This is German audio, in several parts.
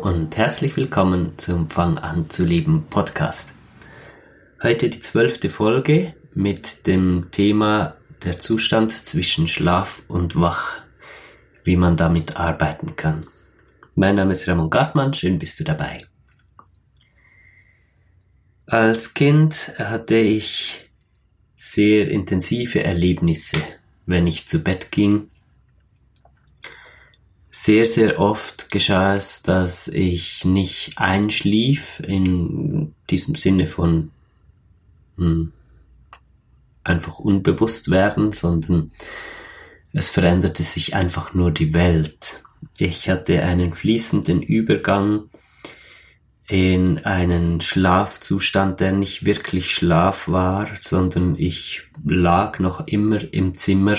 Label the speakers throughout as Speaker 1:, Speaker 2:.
Speaker 1: Und herzlich willkommen zum Fang an zu leben Podcast. Heute die zwölfte Folge mit dem Thema der Zustand zwischen Schlaf und Wach, wie man damit arbeiten kann. Mein Name ist Ramon Gartmann, schön bist du dabei. Als Kind hatte ich sehr intensive Erlebnisse, wenn ich zu Bett ging sehr, sehr oft geschah es, dass ich nicht einschlief in diesem Sinne von hm, einfach unbewusst werden, sondern es veränderte sich einfach nur die Welt. Ich hatte einen fließenden Übergang in einen Schlafzustand, der nicht wirklich Schlaf war, sondern ich lag noch immer im Zimmer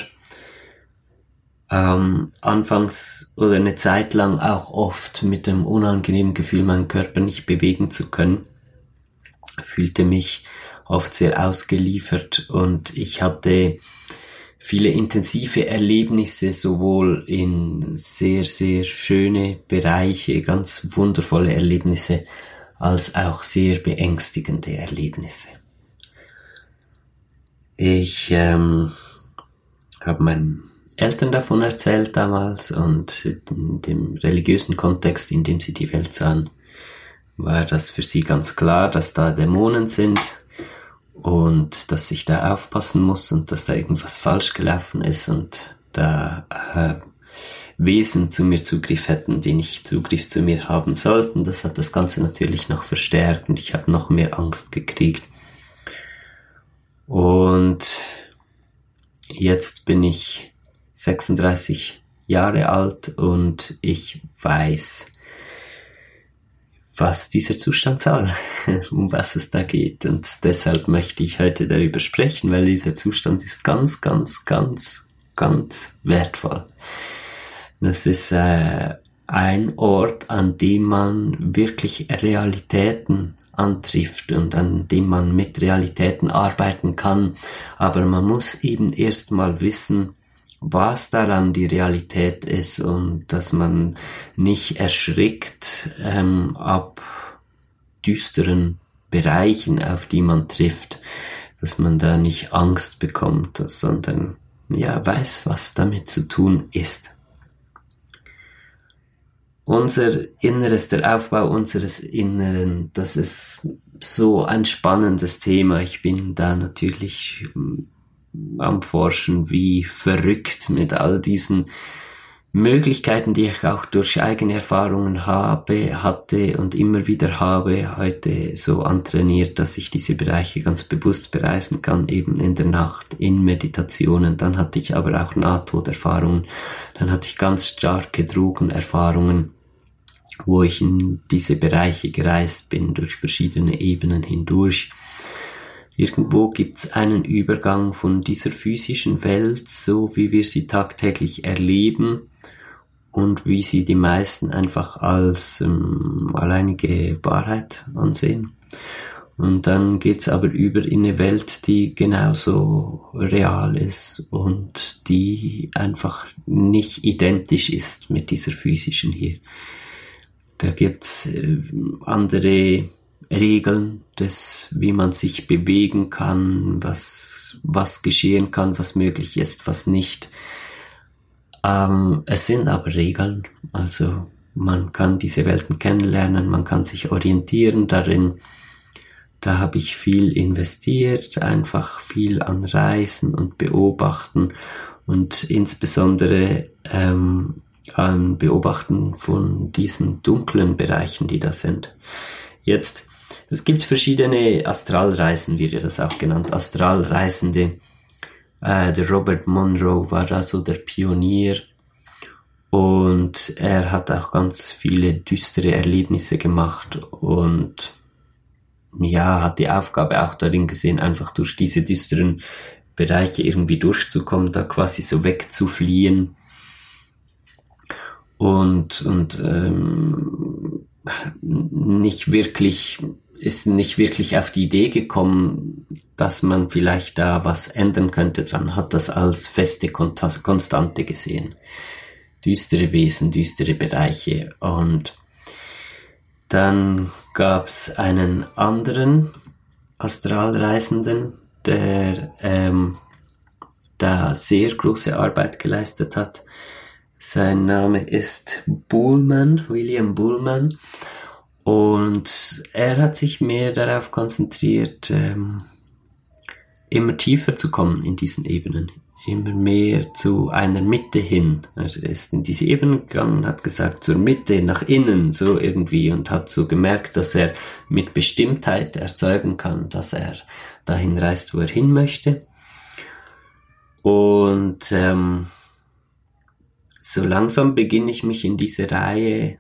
Speaker 1: ähm, anfangs oder eine Zeit lang auch oft mit dem unangenehmen Gefühl, meinen Körper nicht bewegen zu können. Fühlte mich oft sehr ausgeliefert und ich hatte viele intensive Erlebnisse, sowohl in sehr, sehr schöne Bereiche, ganz wundervolle Erlebnisse, als auch sehr beängstigende Erlebnisse. Ich ähm, habe meinen Eltern davon erzählt damals und in dem religiösen Kontext, in dem sie die Welt sahen, war das für sie ganz klar, dass da Dämonen sind und dass ich da aufpassen muss und dass da irgendwas falsch gelaufen ist und da äh, Wesen zu mir Zugriff hätten, die nicht Zugriff zu mir haben sollten. Das hat das Ganze natürlich noch verstärkt und ich habe noch mehr Angst gekriegt. Und jetzt bin ich 36 Jahre alt und ich weiß, was dieser Zustand soll, um was es da geht. Und deshalb möchte ich heute darüber sprechen, weil dieser Zustand ist ganz, ganz, ganz, ganz wertvoll. Das ist äh, ein Ort, an dem man wirklich Realitäten antrifft und an dem man mit Realitäten arbeiten kann. Aber man muss eben erstmal wissen, was daran die Realität ist und dass man nicht erschrickt ähm, ab düsteren Bereichen, auf die man trifft, dass man da nicht Angst bekommt, sondern ja weiß, was damit zu tun ist. Unser Inneres, der Aufbau unseres Inneren, das ist so ein spannendes Thema. Ich bin da natürlich am Forschen, wie verrückt mit all diesen Möglichkeiten, die ich auch durch eigene Erfahrungen habe, hatte und immer wieder habe, heute so antrainiert, dass ich diese Bereiche ganz bewusst bereisen kann, eben in der Nacht, in Meditationen. Dann hatte ich aber auch Nahtoderfahrungen. Dann hatte ich ganz starke Drogenerfahrungen, wo ich in diese Bereiche gereist bin, durch verschiedene Ebenen hindurch. Irgendwo gibt es einen Übergang von dieser physischen Welt, so wie wir sie tagtäglich erleben und wie sie die meisten einfach als ähm, alleinige Wahrheit ansehen. Und dann geht's aber über in eine Welt, die genauso real ist und die einfach nicht identisch ist mit dieser physischen hier. Da gibt's äh, andere Regeln des, wie man sich bewegen kann, was, was geschehen kann, was möglich ist, was nicht. Ähm, es sind aber Regeln, also man kann diese Welten kennenlernen, man kann sich orientieren darin. Da habe ich viel investiert, einfach viel an Reisen und Beobachten und insbesondere ähm, an Beobachten von diesen dunklen Bereichen, die da sind. Jetzt es gibt verschiedene Astralreisen, wird ja das auch genannt, Astralreisende. Äh, der Robert Monroe war da so der Pionier und er hat auch ganz viele düstere Erlebnisse gemacht und ja, hat die Aufgabe auch darin gesehen, einfach durch diese düsteren Bereiche irgendwie durchzukommen, da quasi so wegzufliehen und, und ähm, nicht wirklich ist nicht wirklich auf die Idee gekommen, dass man vielleicht da was ändern könnte dran, hat das als feste Konstante gesehen. Düstere Wesen, düstere Bereiche und Dann gab es einen anderen Astralreisenden, der ähm, da sehr große Arbeit geleistet hat. Sein Name ist Bullman, William Bullman. Und er hat sich mehr darauf konzentriert, ähm, immer tiefer zu kommen in diesen Ebenen, immer mehr zu einer Mitte hin. Er ist in diese Ebene gegangen, hat gesagt, zur Mitte, nach innen, so irgendwie, und hat so gemerkt, dass er mit Bestimmtheit erzeugen kann, dass er dahin reist, wo er hin möchte. Und ähm, so langsam beginne ich mich in diese Reihe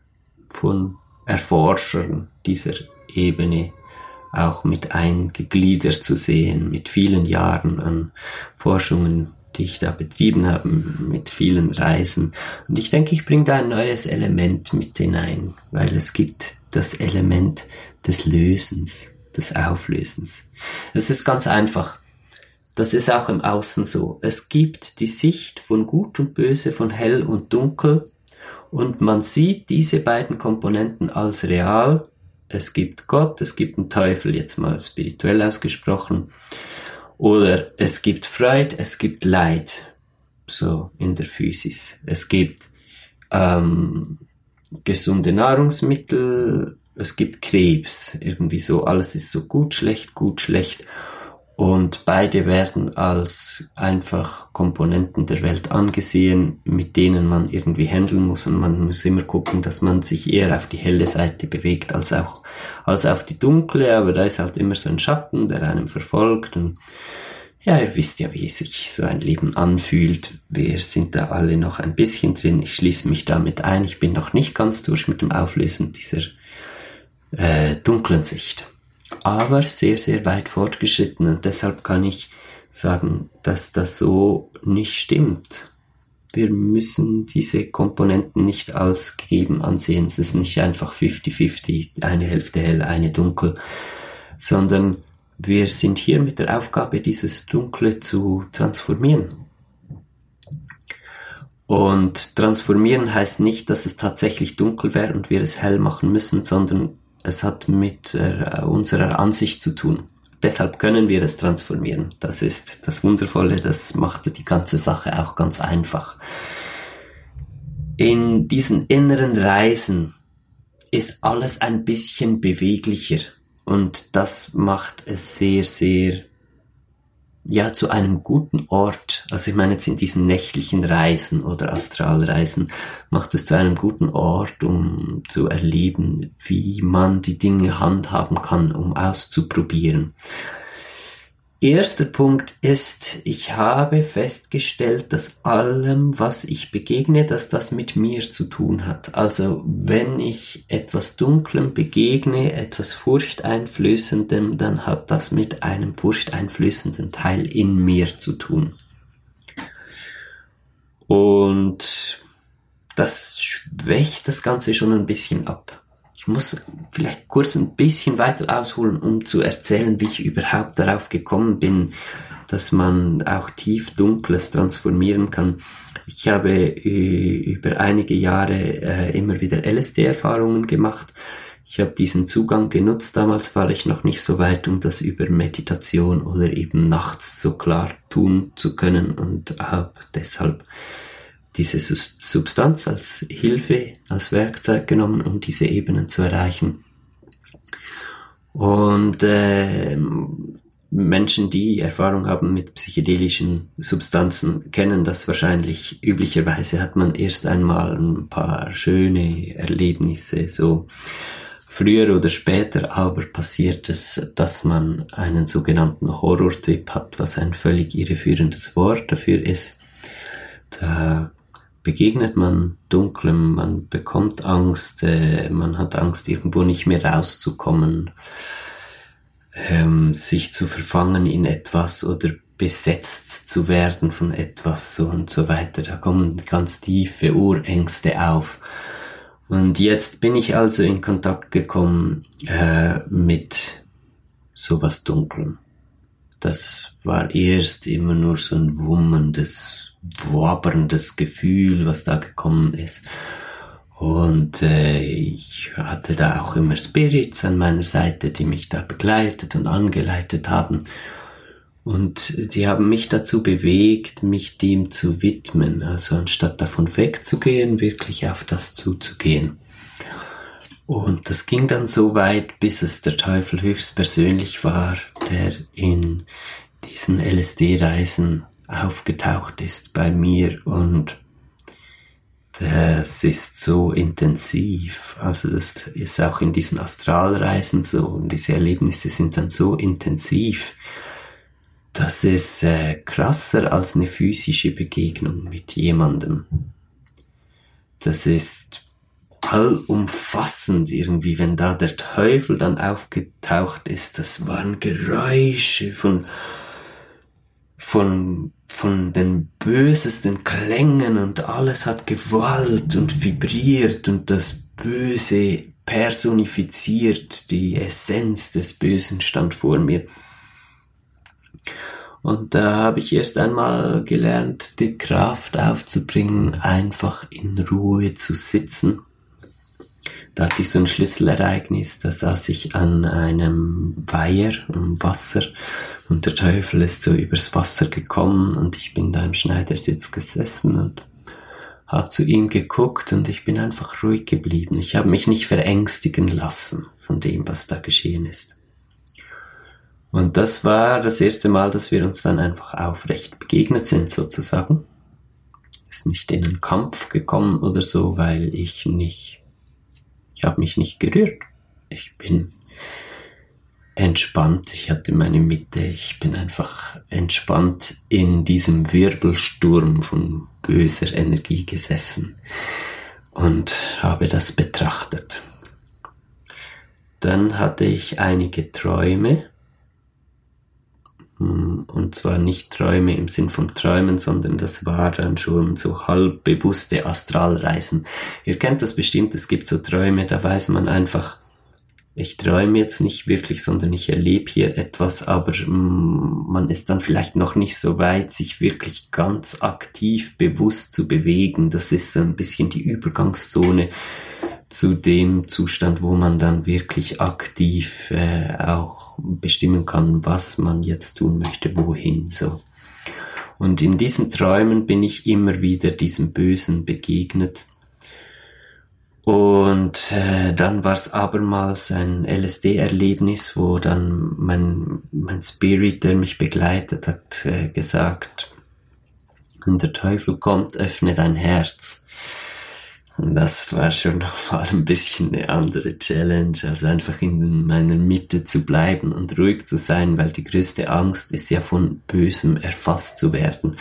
Speaker 1: von Erforschern dieser Ebene auch mit eingegliedert zu sehen, mit vielen Jahren an Forschungen, die ich da betrieben habe, mit vielen Reisen. Und ich denke, ich bringe da ein neues Element mit hinein, weil es gibt das Element des Lösens, des Auflösens. Es ist ganz einfach. Das ist auch im Außen so. Es gibt die Sicht von Gut und Böse, von Hell und Dunkel, und man sieht diese beiden Komponenten als real es gibt Gott, es gibt einen Teufel, jetzt mal spirituell ausgesprochen. Oder es gibt Freude, es gibt Leid, so in der Physis. Es gibt ähm, gesunde Nahrungsmittel, es gibt Krebs, irgendwie so, alles ist so gut, schlecht, gut, schlecht. Und beide werden als einfach Komponenten der Welt angesehen, mit denen man irgendwie handeln muss. Und man muss immer gucken, dass man sich eher auf die helle Seite bewegt als auch, als auf die dunkle. Aber da ist halt immer so ein Schatten, der einem verfolgt. Und ja, ihr wisst ja, wie sich so ein Leben anfühlt. Wir sind da alle noch ein bisschen drin. Ich schließe mich damit ein. Ich bin noch nicht ganz durch mit dem Auflösen dieser äh, dunklen Sicht aber sehr, sehr weit fortgeschritten und deshalb kann ich sagen, dass das so nicht stimmt. Wir müssen diese Komponenten nicht als gegeben ansehen. Es ist nicht einfach 50-50, eine Hälfte hell, eine dunkel, sondern wir sind hier mit der Aufgabe, dieses Dunkle zu transformieren. Und transformieren heißt nicht, dass es tatsächlich dunkel wäre und wir es hell machen müssen, sondern es hat mit äh, unserer Ansicht zu tun. Deshalb können wir es transformieren. Das ist das Wundervolle, das macht die ganze Sache auch ganz einfach. In diesen inneren Reisen ist alles ein bisschen beweglicher und das macht es sehr, sehr ja, zu einem guten Ort, also ich meine jetzt in diesen nächtlichen Reisen oder Astralreisen, macht es zu einem guten Ort, um zu erleben, wie man die Dinge handhaben kann, um auszuprobieren. Erster Punkt ist, ich habe festgestellt, dass allem, was ich begegne, dass das mit mir zu tun hat. Also wenn ich etwas Dunklem begegne, etwas Furchteinflößendem, dann hat das mit einem furchteinflößenden Teil in mir zu tun. Und das schwächt das Ganze schon ein bisschen ab. Ich muss vielleicht kurz ein bisschen weiter ausholen, um zu erzählen, wie ich überhaupt darauf gekommen bin, dass man auch tief Dunkles transformieren kann. Ich habe äh, über einige Jahre äh, immer wieder LSD-Erfahrungen gemacht. Ich habe diesen Zugang genutzt. Damals war ich noch nicht so weit, um das über Meditation oder eben nachts so klar tun zu können und habe deshalb diese Substanz als Hilfe, als Werkzeug genommen, um diese Ebenen zu erreichen. Und äh, Menschen, die Erfahrung haben mit psychedelischen Substanzen, kennen das wahrscheinlich. Üblicherweise hat man erst einmal ein paar schöne Erlebnisse, so früher oder später aber passiert es, dass man einen sogenannten Horrortrip hat, was ein völlig irreführendes Wort dafür ist. Da begegnet man Dunklem, man bekommt Angst, äh, man hat Angst, irgendwo nicht mehr rauszukommen, ähm, sich zu verfangen in etwas oder besetzt zu werden von etwas so und so weiter. Da kommen ganz tiefe Urängste auf. Und jetzt bin ich also in Kontakt gekommen äh, mit sowas Dunklem. Das war erst immer nur so ein wummendes wabberndes Gefühl, was da gekommen ist. Und äh, ich hatte da auch immer Spirits an meiner Seite, die mich da begleitet und angeleitet haben. Und die haben mich dazu bewegt, mich dem zu widmen. Also anstatt davon wegzugehen, wirklich auf das zuzugehen. Und das ging dann so weit, bis es der Teufel höchstpersönlich war, der in diesen LSD-Reisen aufgetaucht ist bei mir und das ist so intensiv. Also das ist auch in diesen Astralreisen so und diese Erlebnisse sind dann so intensiv. Das ist äh, krasser als eine physische Begegnung mit jemandem. Das ist allumfassend irgendwie, wenn da der Teufel dann aufgetaucht ist. Das waren Geräusche von von, von den bösesten Klängen und alles hat Gewalt und vibriert und das Böse personifiziert, die Essenz des Bösen stand vor mir. Und da habe ich erst einmal gelernt, die Kraft aufzubringen, einfach in Ruhe zu sitzen da hatte ich so ein Schlüsselereignis, da saß ich an einem Weiher, im Wasser, und der Teufel ist so übers Wasser gekommen und ich bin da im Schneidersitz gesessen und habe zu ihm geguckt und ich bin einfach ruhig geblieben. Ich habe mich nicht verängstigen lassen von dem, was da geschehen ist. Und das war das erste Mal, dass wir uns dann einfach aufrecht begegnet sind, sozusagen. Ist nicht in einen Kampf gekommen oder so, weil ich nicht ich habe mich nicht gerührt. Ich bin entspannt. Ich hatte meine Mitte. Ich bin einfach entspannt in diesem Wirbelsturm von böser Energie gesessen und habe das betrachtet. Dann hatte ich einige Träume und zwar nicht Träume im Sinn von Träumen, sondern das war dann schon so halbbewusste Astralreisen. Ihr kennt das bestimmt, es gibt so Träume, da weiß man einfach, ich träume jetzt nicht wirklich, sondern ich erlebe hier etwas, aber hm, man ist dann vielleicht noch nicht so weit, sich wirklich ganz aktiv bewusst zu bewegen. Das ist so ein bisschen die Übergangszone zu dem Zustand, wo man dann wirklich aktiv äh, auch bestimmen kann, was man jetzt tun möchte, wohin so. Und in diesen Träumen bin ich immer wieder diesem Bösen begegnet. Und äh, dann war es abermals ein LSD-Erlebnis, wo dann mein, mein Spirit, der mich begleitet hat, äh, gesagt, wenn der Teufel kommt, öffne dein Herz. Das war schon nochmal ein bisschen eine andere Challenge, als einfach in meiner Mitte zu bleiben und ruhig zu sein, weil die größte Angst ist ja von Bösem erfasst zu werden.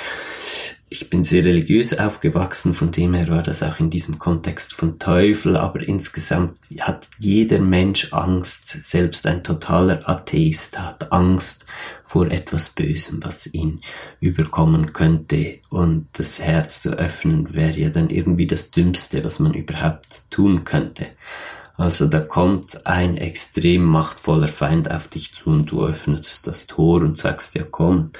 Speaker 1: Ich bin sehr religiös aufgewachsen, von dem her war das auch in diesem Kontext von Teufel, aber insgesamt hat jeder Mensch Angst, selbst ein totaler Atheist hat Angst vor etwas Bösem, was ihn überkommen könnte und das Herz zu öffnen wäre ja dann irgendwie das Dümmste, was man überhaupt tun könnte. Also da kommt ein extrem machtvoller Feind auf dich zu und du öffnest das Tor und sagst, ja komm,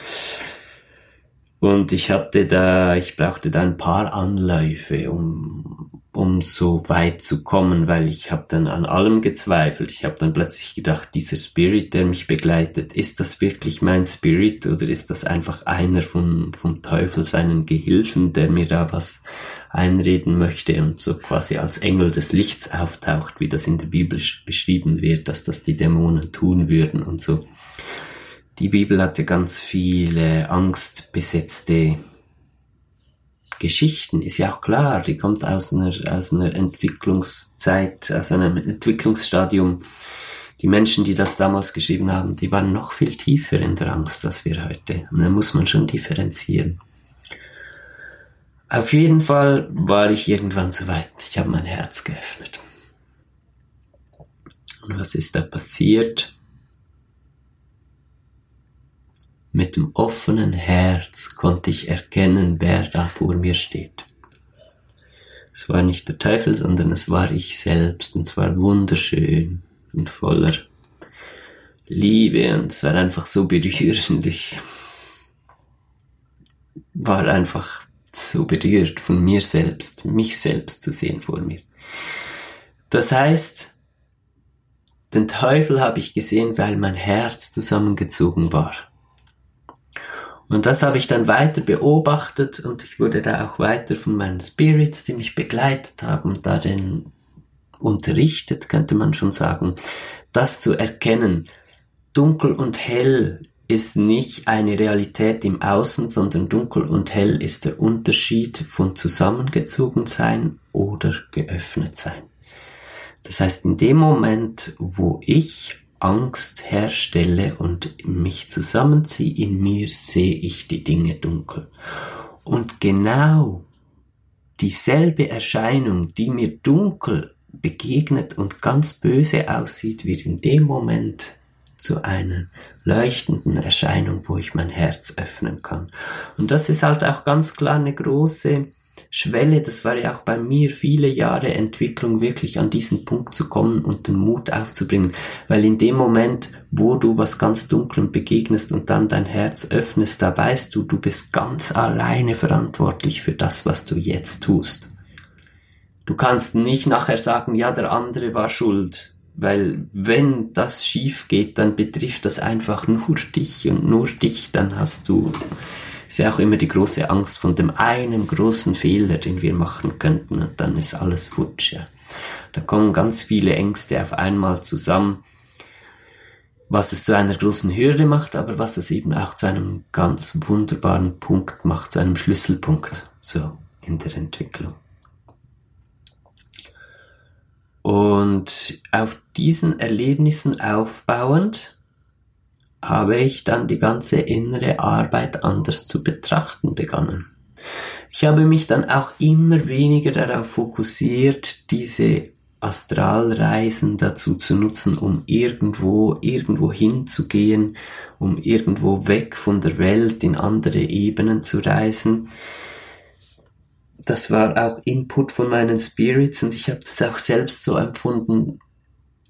Speaker 1: und ich hatte da, ich brauchte da ein paar Anläufe, um, um so weit zu kommen, weil ich habe dann an allem gezweifelt. Ich habe dann plötzlich gedacht, dieser Spirit, der mich begleitet, ist das wirklich mein Spirit oder ist das einfach einer von, vom Teufel, seinen Gehilfen, der mir da was einreden möchte und so quasi als Engel des Lichts auftaucht, wie das in der Bibel beschrieben wird, dass das die Dämonen tun würden und so. Die Bibel hatte ganz viele angstbesetzte Geschichten, ist ja auch klar, die kommt aus einer, aus einer Entwicklungszeit, aus einem Entwicklungsstadium. Die Menschen, die das damals geschrieben haben, die waren noch viel tiefer in der Angst als wir heute. Und da muss man schon differenzieren. Auf jeden Fall war ich irgendwann so weit. Ich habe mein Herz geöffnet. Und was ist da passiert? Mit dem offenen Herz konnte ich erkennen, wer da vor mir steht. Es war nicht der Teufel, sondern es war ich selbst und es war wunderschön und voller Liebe und es war einfach so berührend. Ich war einfach so berührt von mir selbst, mich selbst zu sehen vor mir. Das heißt, den Teufel habe ich gesehen, weil mein Herz zusammengezogen war. Und das habe ich dann weiter beobachtet und ich wurde da auch weiter von meinen Spirits, die mich begleitet haben, darin unterrichtet, könnte man schon sagen, das zu erkennen. Dunkel und hell ist nicht eine Realität im Außen, sondern dunkel und hell ist der Unterschied von zusammengezogen sein oder geöffnet sein. Das heißt, in dem Moment, wo ich Angst herstelle und mich zusammenziehe, in mir sehe ich die Dinge dunkel. Und genau dieselbe Erscheinung, die mir dunkel begegnet und ganz böse aussieht, wird in dem Moment zu einer leuchtenden Erscheinung, wo ich mein Herz öffnen kann. Und das ist halt auch ganz klar eine große Schwelle, das war ja auch bei mir viele Jahre Entwicklung, wirklich an diesen Punkt zu kommen und den Mut aufzubringen. Weil in dem Moment, wo du was ganz Dunklem begegnest und dann dein Herz öffnest, da weißt du, du bist ganz alleine verantwortlich für das, was du jetzt tust. Du kannst nicht nachher sagen, ja, der andere war schuld. Weil wenn das schief geht, dann betrifft das einfach nur dich und nur dich, dann hast du ist ja auch immer die große Angst von dem einen großen Fehler, den wir machen könnten und dann ist alles futsch. Ja. Da kommen ganz viele Ängste auf einmal zusammen, was es zu einer großen Hürde macht, aber was es eben auch zu einem ganz wunderbaren Punkt macht, zu einem Schlüsselpunkt so in der Entwicklung. Und auf diesen Erlebnissen aufbauend habe ich dann die ganze innere Arbeit anders zu betrachten begonnen. Ich habe mich dann auch immer weniger darauf fokussiert, diese Astralreisen dazu zu nutzen, um irgendwo, irgendwo hinzugehen, um irgendwo weg von der Welt in andere Ebenen zu reisen. Das war auch Input von meinen Spirits und ich habe das auch selbst so empfunden,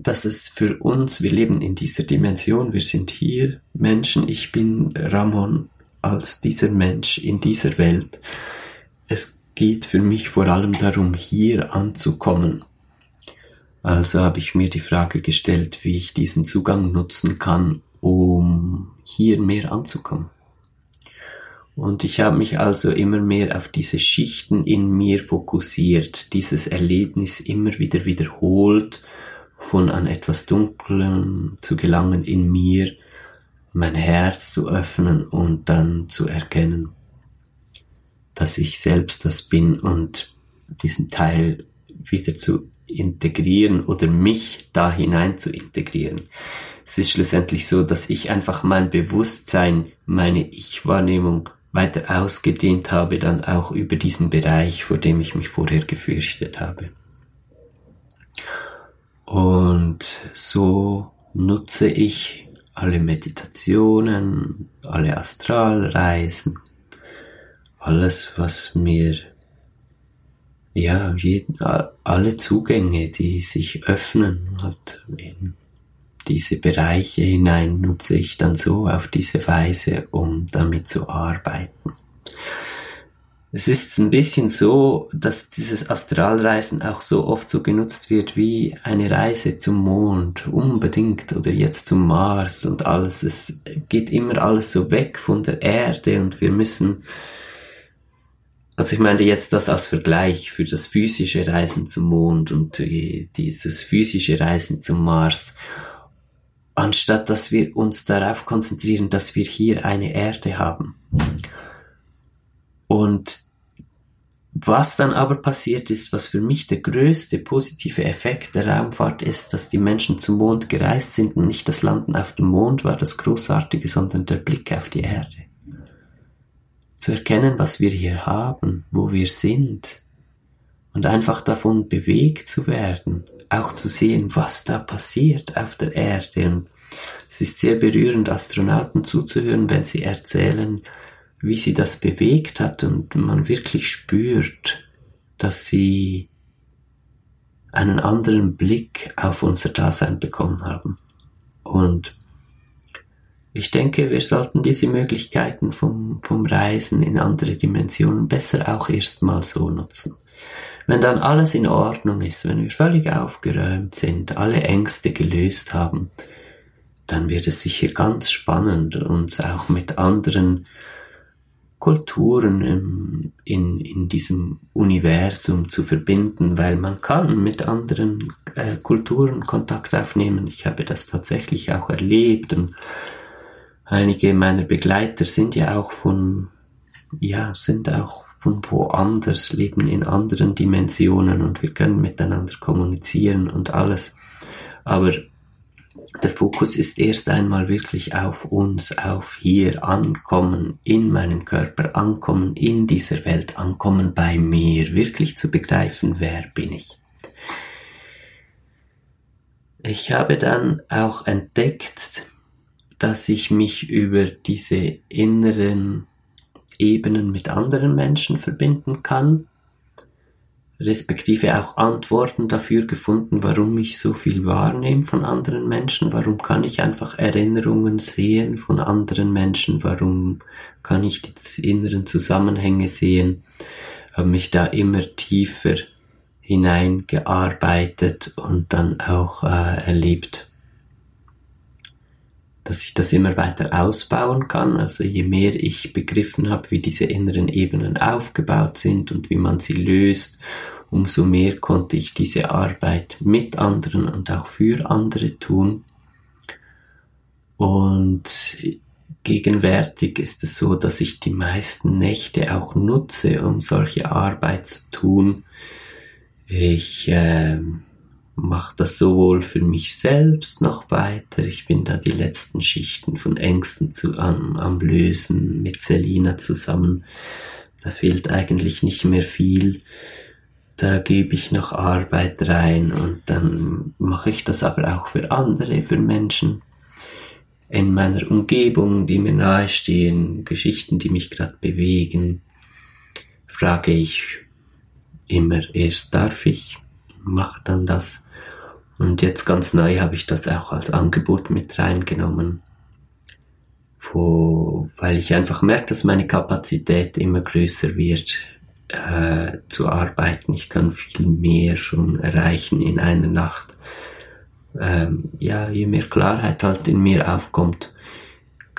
Speaker 1: dass es für uns, wir leben in dieser Dimension, wir sind hier Menschen, ich bin Ramon als dieser Mensch in dieser Welt. Es geht für mich vor allem darum, hier anzukommen. Also habe ich mir die Frage gestellt, wie ich diesen Zugang nutzen kann, um hier mehr anzukommen. Und ich habe mich also immer mehr auf diese Schichten in mir fokussiert, dieses Erlebnis immer wieder wiederholt von an etwas Dunklem zu gelangen in mir, mein Herz zu öffnen und dann zu erkennen, dass ich selbst das bin und diesen Teil wieder zu integrieren oder mich da hinein zu integrieren. Es ist schlussendlich so, dass ich einfach mein Bewusstsein, meine Ich-Wahrnehmung weiter ausgedehnt habe, dann auch über diesen Bereich, vor dem ich mich vorher gefürchtet habe. Und so nutze ich alle Meditationen, alle Astralreisen, alles, was mir, ja, jeden, alle Zugänge, die sich öffnen, halt in diese Bereiche hinein nutze ich dann so auf diese Weise, um damit zu arbeiten. Es ist ein bisschen so, dass dieses Astralreisen auch so oft so genutzt wird wie eine Reise zum Mond, unbedingt, oder jetzt zum Mars und alles. Es geht immer alles so weg von der Erde und wir müssen, also ich meine jetzt das als Vergleich für das physische Reisen zum Mond und dieses physische Reisen zum Mars, anstatt dass wir uns darauf konzentrieren, dass wir hier eine Erde haben. Und was dann aber passiert ist, was für mich der größte positive Effekt der Raumfahrt ist, dass die Menschen zum Mond gereist sind und nicht das Landen auf dem Mond war das Großartige, sondern der Blick auf die Erde. Zu erkennen, was wir hier haben, wo wir sind und einfach davon bewegt zu werden, auch zu sehen, was da passiert auf der Erde. Und es ist sehr berührend, Astronauten zuzuhören, wenn sie erzählen, wie sie das bewegt hat und man wirklich spürt, dass sie einen anderen Blick auf unser Dasein bekommen haben. Und ich denke, wir sollten diese Möglichkeiten vom, vom Reisen in andere Dimensionen besser auch erstmal so nutzen. Wenn dann alles in Ordnung ist, wenn wir völlig aufgeräumt sind, alle Ängste gelöst haben, dann wird es sicher ganz spannend, uns auch mit anderen Kulturen in, in, in diesem Universum zu verbinden, weil man kann mit anderen äh, Kulturen Kontakt aufnehmen. Ich habe das tatsächlich auch erlebt und einige meiner Begleiter sind ja auch von, ja, sind auch von woanders, leben in anderen Dimensionen und wir können miteinander kommunizieren und alles. Aber der Fokus ist erst einmal wirklich auf uns, auf hier ankommen, in meinem Körper ankommen, in dieser Welt ankommen, bei mir, wirklich zu begreifen, wer bin ich. Ich habe dann auch entdeckt, dass ich mich über diese inneren Ebenen mit anderen Menschen verbinden kann respektive auch Antworten dafür gefunden, warum ich so viel wahrnehme von anderen Menschen, warum kann ich einfach Erinnerungen sehen von anderen Menschen, warum kann ich die inneren Zusammenhänge sehen, habe mich da immer tiefer hineingearbeitet und dann auch äh, erlebt, dass ich das immer weiter ausbauen kann. Also je mehr ich begriffen habe, wie diese inneren Ebenen aufgebaut sind und wie man sie löst, umso mehr konnte ich diese Arbeit mit anderen und auch für andere tun. Und gegenwärtig ist es so, dass ich die meisten Nächte auch nutze, um solche Arbeit zu tun. Ich äh, mache das sowohl für mich selbst noch weiter. Ich bin da die letzten Schichten von Ängsten zu, am, am Lösen mit Selina zusammen. Da fehlt eigentlich nicht mehr viel. Da gebe ich noch Arbeit rein und dann mache ich das aber auch für andere, für Menschen in meiner Umgebung, die mir nahestehen, Geschichten, die mich gerade bewegen, frage ich immer erst darf ich, mache dann das und jetzt ganz neu habe ich das auch als Angebot mit reingenommen, wo, weil ich einfach merke, dass meine Kapazität immer größer wird äh, zu arbeiten. Ich kann viel mehr schon erreichen in einer Nacht. Ähm, ja, je mehr Klarheit halt in mir aufkommt,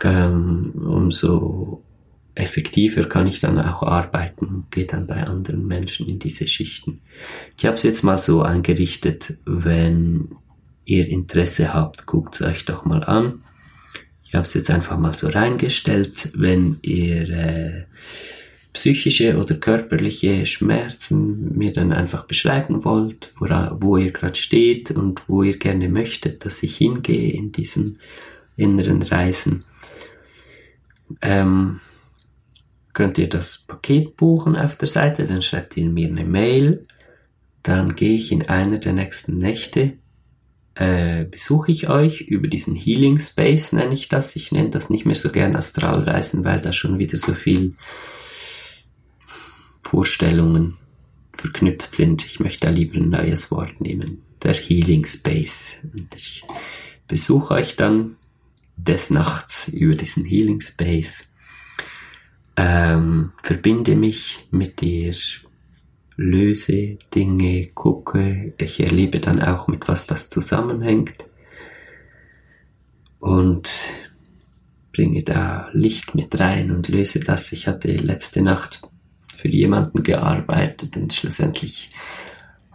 Speaker 1: ähm, umso effektiver kann ich dann auch arbeiten und gehe dann bei anderen Menschen in diese Schichten. Ich habe es jetzt mal so eingerichtet, wenn ihr Interesse habt, guckt es euch doch mal an. Ich habe es jetzt einfach mal so reingestellt, wenn ihr äh, psychische oder körperliche Schmerzen mir dann einfach beschreiben wollt, wo, wo ihr gerade steht und wo ihr gerne möchtet, dass ich hingehe in diesen inneren Reisen. Ähm, könnt ihr das Paket buchen auf der Seite, dann schreibt ihr mir eine Mail, dann gehe ich in einer der nächsten Nächte, äh, besuche ich euch über diesen Healing Space, nenne ich das. Ich nenne das nicht mehr so gern Astralreisen, weil da schon wieder so viel Vorstellungen verknüpft sind. Ich möchte da lieber ein neues Wort nehmen. Der Healing Space. Und ich besuche euch dann des Nachts über diesen Healing Space ähm, verbinde mich mit dir, löse Dinge, gucke, ich erlebe dann auch mit was das zusammenhängt und bringe da Licht mit rein und löse das. Ich hatte letzte Nacht für jemanden gearbeitet und schlussendlich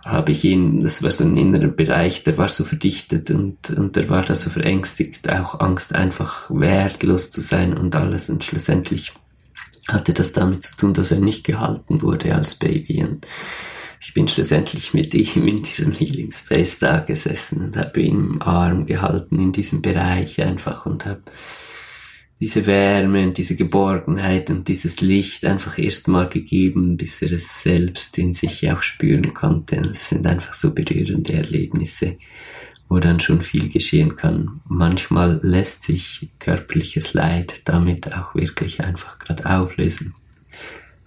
Speaker 1: habe ich ihn, das war so ein innerer Bereich, der war so verdichtet und, und der war da so verängstigt, auch Angst einfach wertlos zu sein und alles und schlussendlich hatte das damit zu tun, dass er nicht gehalten wurde als Baby. Und ich bin schlussendlich mit ihm in diesem Healing Space da gesessen und habe ihn im Arm gehalten in diesem Bereich einfach und habe diese Wärme und diese Geborgenheit und dieses Licht einfach erstmal gegeben, bis er es selbst in sich auch spüren konnte. Das sind einfach so berührende Erlebnisse wo dann schon viel geschehen kann. Manchmal lässt sich körperliches Leid damit auch wirklich einfach gerade auflösen.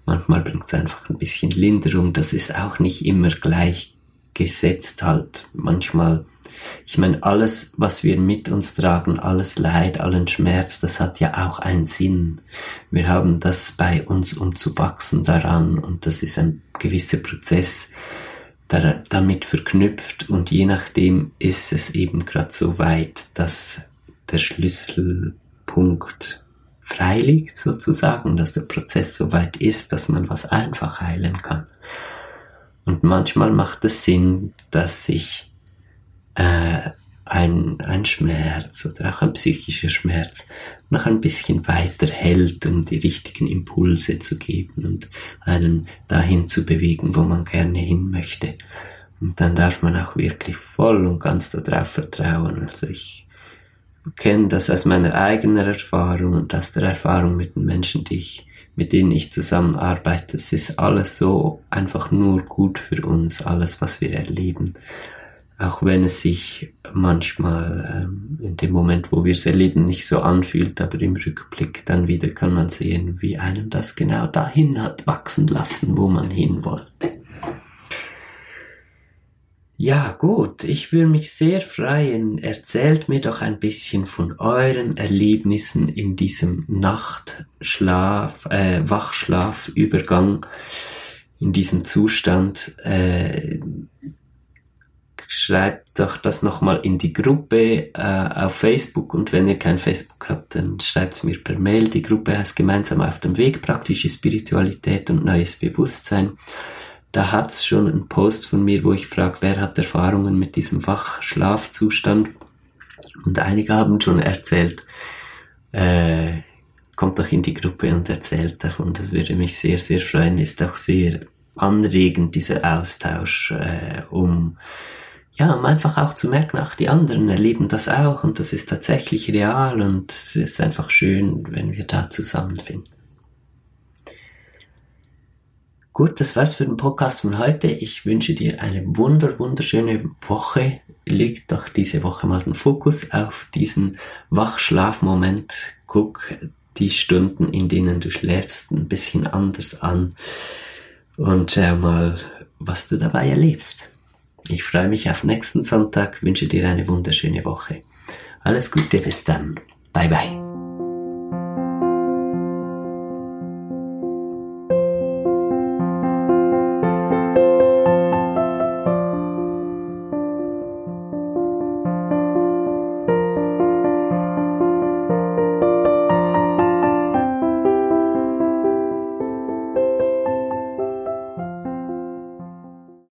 Speaker 1: Manchmal bringt es einfach ein bisschen Linderung. Das ist auch nicht immer gleich gesetzt halt. Manchmal Ich meine, alles, was wir mit uns tragen, alles Leid, allen Schmerz, das hat ja auch einen Sinn. Wir haben das bei uns, um zu wachsen daran und das ist ein gewisser Prozess damit verknüpft und je nachdem ist es eben gerade so weit, dass der Schlüsselpunkt frei liegt sozusagen, dass der Prozess so weit ist, dass man was einfach heilen kann. Und manchmal macht es Sinn, dass sich äh, ein, ein Schmerz oder auch ein psychischer Schmerz noch ein bisschen weiter hält, um die richtigen Impulse zu geben und einen dahin zu bewegen, wo man gerne hin möchte. Und dann darf man auch wirklich voll und ganz darauf vertrauen. Also ich kenne das aus meiner eigenen Erfahrung und aus der Erfahrung mit den Menschen, die ich, mit denen ich zusammenarbeite. Es ist alles so einfach nur gut für uns, alles, was wir erleben. Auch wenn es sich manchmal ähm, in dem Moment, wo wir es erleben, nicht so anfühlt, aber im Rückblick dann wieder kann man sehen, wie einem das genau dahin hat wachsen lassen, wo man hin wollte. Ja, gut, ich würde mich sehr freuen. Erzählt mir doch ein bisschen von euren Erlebnissen in diesem Nachtschlaf, äh, Wachschlafübergang, in diesem Zustand. Äh, schreibt doch das nochmal in die Gruppe äh, auf Facebook und wenn ihr kein Facebook habt, dann schreibt es mir per Mail. Die Gruppe heißt Gemeinsam auf dem Weg, praktische Spiritualität und neues Bewusstsein da hat's schon einen Post von mir, wo ich frage, wer hat Erfahrungen mit diesem Wachschlafzustand? Und einige haben schon erzählt, äh, kommt doch in die Gruppe und erzählt davon. Das würde mich sehr, sehr freuen. Ist auch sehr anregend, dieser Austausch, äh, um ja, um einfach auch zu merken, ach, die anderen erleben das auch und das ist tatsächlich real und es ist einfach schön, wenn wir da zusammenfinden. Gut, das war's für den Podcast von heute. Ich wünsche dir eine wunder, wunderschöne Woche. Leg doch diese Woche mal den Fokus auf diesen Wachschlafmoment. Guck die Stunden, in denen du schläfst, ein bisschen anders an und schau mal, was du dabei erlebst. Ich freue mich auf nächsten Sonntag, wünsche dir eine wunderschöne Woche. Alles Gute, bis dann. Bye bye.